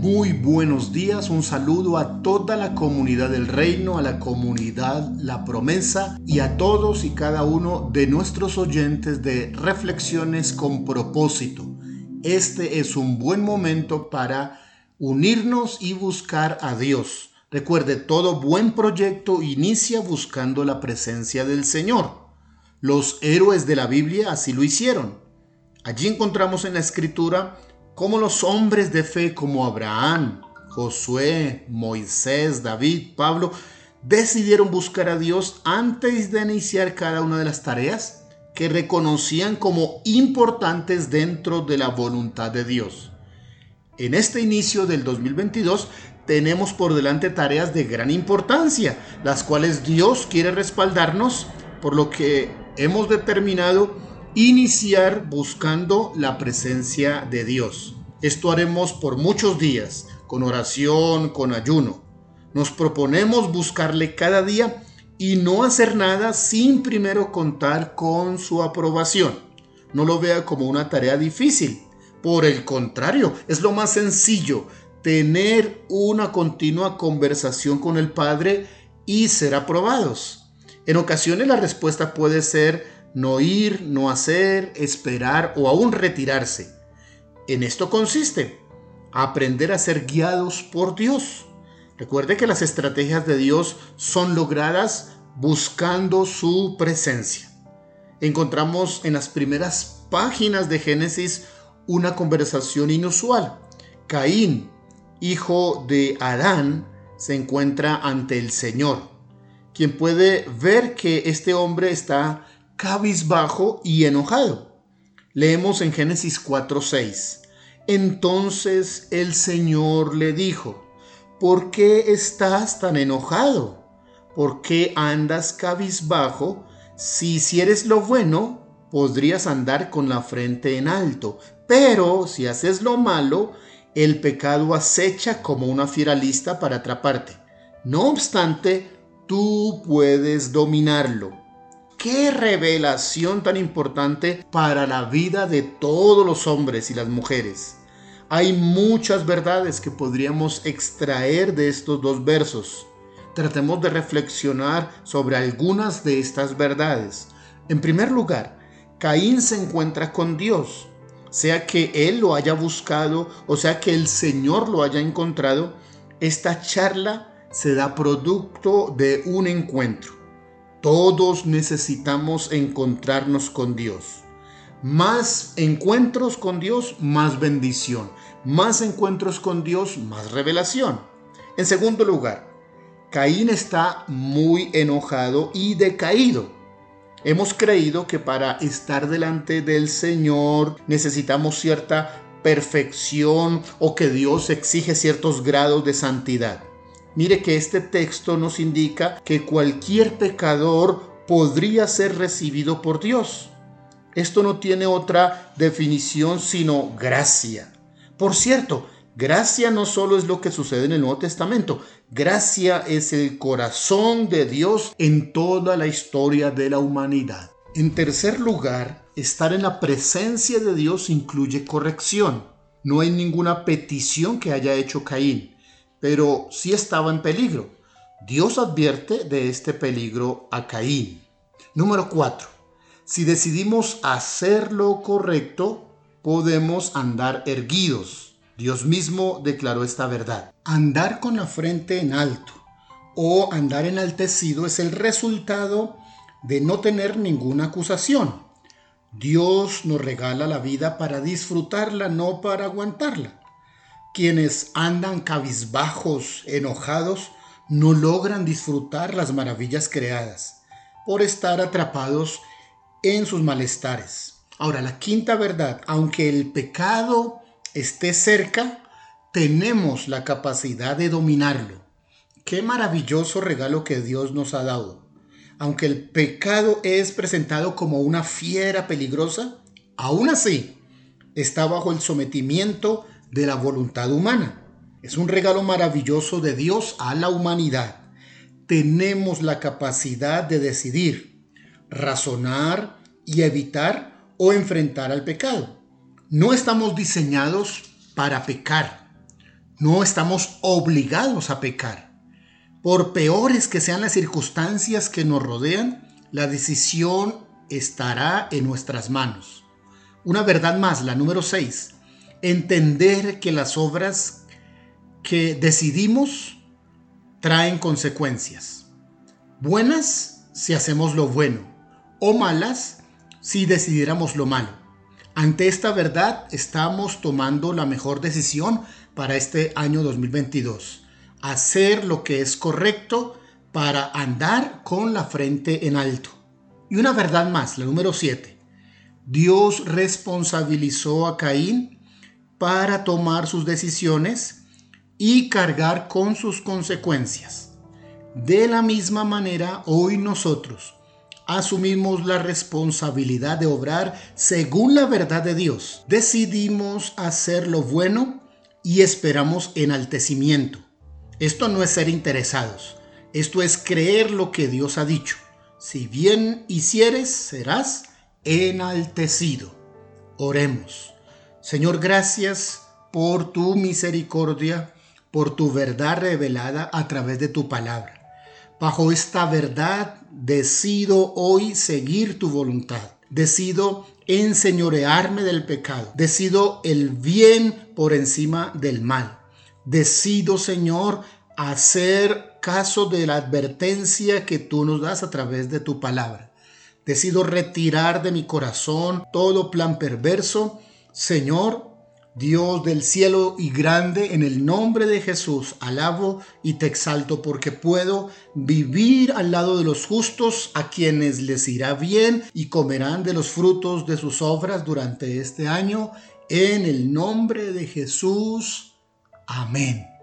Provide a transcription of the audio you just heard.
Muy buenos días, un saludo a toda la comunidad del reino, a la comunidad La Promesa y a todos y cada uno de nuestros oyentes de Reflexiones con propósito. Este es un buen momento para unirnos y buscar a Dios. Recuerde, todo buen proyecto inicia buscando la presencia del Señor. Los héroes de la Biblia así lo hicieron. Allí encontramos en la escritura cómo los hombres de fe como Abraham, Josué, Moisés, David, Pablo, decidieron buscar a Dios antes de iniciar cada una de las tareas que reconocían como importantes dentro de la voluntad de Dios. En este inicio del 2022 tenemos por delante tareas de gran importancia, las cuales Dios quiere respaldarnos, por lo que hemos determinado iniciar buscando la presencia de Dios. Esto haremos por muchos días, con oración, con ayuno. Nos proponemos buscarle cada día y no hacer nada sin primero contar con su aprobación. No lo vea como una tarea difícil. Por el contrario, es lo más sencillo, tener una continua conversación con el Padre y ser aprobados. En ocasiones la respuesta puede ser no ir, no hacer, esperar o aún retirarse. En esto consiste aprender a ser guiados por Dios. Recuerde que las estrategias de Dios son logradas buscando su presencia. Encontramos en las primeras páginas de Génesis una conversación inusual. Caín, hijo de Adán, se encuentra ante el Señor, quien puede ver que este hombre está cabizbajo y enojado. Leemos en Génesis 4:6. Entonces el Señor le dijo, ¿por qué estás tan enojado? ¿Por qué andas cabizbajo? Si hicieres lo bueno, podrías andar con la frente en alto, pero si haces lo malo, el pecado acecha como una fiera lista para atraparte. No obstante, tú puedes dominarlo Qué revelación tan importante para la vida de todos los hombres y las mujeres. Hay muchas verdades que podríamos extraer de estos dos versos. Tratemos de reflexionar sobre algunas de estas verdades. En primer lugar, Caín se encuentra con Dios. Sea que él lo haya buscado o sea que el Señor lo haya encontrado, esta charla se da producto de un encuentro. Todos necesitamos encontrarnos con Dios. Más encuentros con Dios, más bendición. Más encuentros con Dios, más revelación. En segundo lugar, Caín está muy enojado y decaído. Hemos creído que para estar delante del Señor necesitamos cierta perfección o que Dios exige ciertos grados de santidad. Mire que este texto nos indica que cualquier pecador podría ser recibido por Dios. Esto no tiene otra definición sino gracia. Por cierto, gracia no solo es lo que sucede en el Nuevo Testamento, gracia es el corazón de Dios en toda la historia de la humanidad. En tercer lugar, estar en la presencia de Dios incluye corrección. No hay ninguna petición que haya hecho Caín pero sí estaba en peligro. Dios advierte de este peligro a Caín. Número 4. Si decidimos hacer lo correcto, podemos andar erguidos. Dios mismo declaró esta verdad. Andar con la frente en alto o andar enaltecido es el resultado de no tener ninguna acusación. Dios nos regala la vida para disfrutarla, no para aguantarla. Quienes andan cabizbajos, enojados, no logran disfrutar las maravillas creadas por estar atrapados en sus malestares. Ahora, la quinta verdad, aunque el pecado esté cerca, tenemos la capacidad de dominarlo. Qué maravilloso regalo que Dios nos ha dado. Aunque el pecado es presentado como una fiera peligrosa, aún así está bajo el sometimiento de la voluntad humana. Es un regalo maravilloso de Dios a la humanidad. Tenemos la capacidad de decidir, razonar y evitar o enfrentar al pecado. No estamos diseñados para pecar. No estamos obligados a pecar. Por peores que sean las circunstancias que nos rodean, la decisión estará en nuestras manos. Una verdad más, la número 6. Entender que las obras que decidimos traen consecuencias. Buenas si hacemos lo bueno o malas si decidiéramos lo malo. Ante esta verdad estamos tomando la mejor decisión para este año 2022. Hacer lo que es correcto para andar con la frente en alto. Y una verdad más, la número 7. Dios responsabilizó a Caín para tomar sus decisiones y cargar con sus consecuencias. De la misma manera, hoy nosotros asumimos la responsabilidad de obrar según la verdad de Dios. Decidimos hacer lo bueno y esperamos enaltecimiento. Esto no es ser interesados, esto es creer lo que Dios ha dicho. Si bien hicieres, serás enaltecido. Oremos. Señor, gracias por tu misericordia, por tu verdad revelada a través de tu palabra. Bajo esta verdad decido hoy seguir tu voluntad. Decido enseñorearme del pecado. Decido el bien por encima del mal. Decido, Señor, hacer caso de la advertencia que tú nos das a través de tu palabra. Decido retirar de mi corazón todo plan perverso. Señor, Dios del cielo y grande, en el nombre de Jesús, alabo y te exalto porque puedo vivir al lado de los justos, a quienes les irá bien y comerán de los frutos de sus obras durante este año. En el nombre de Jesús. Amén.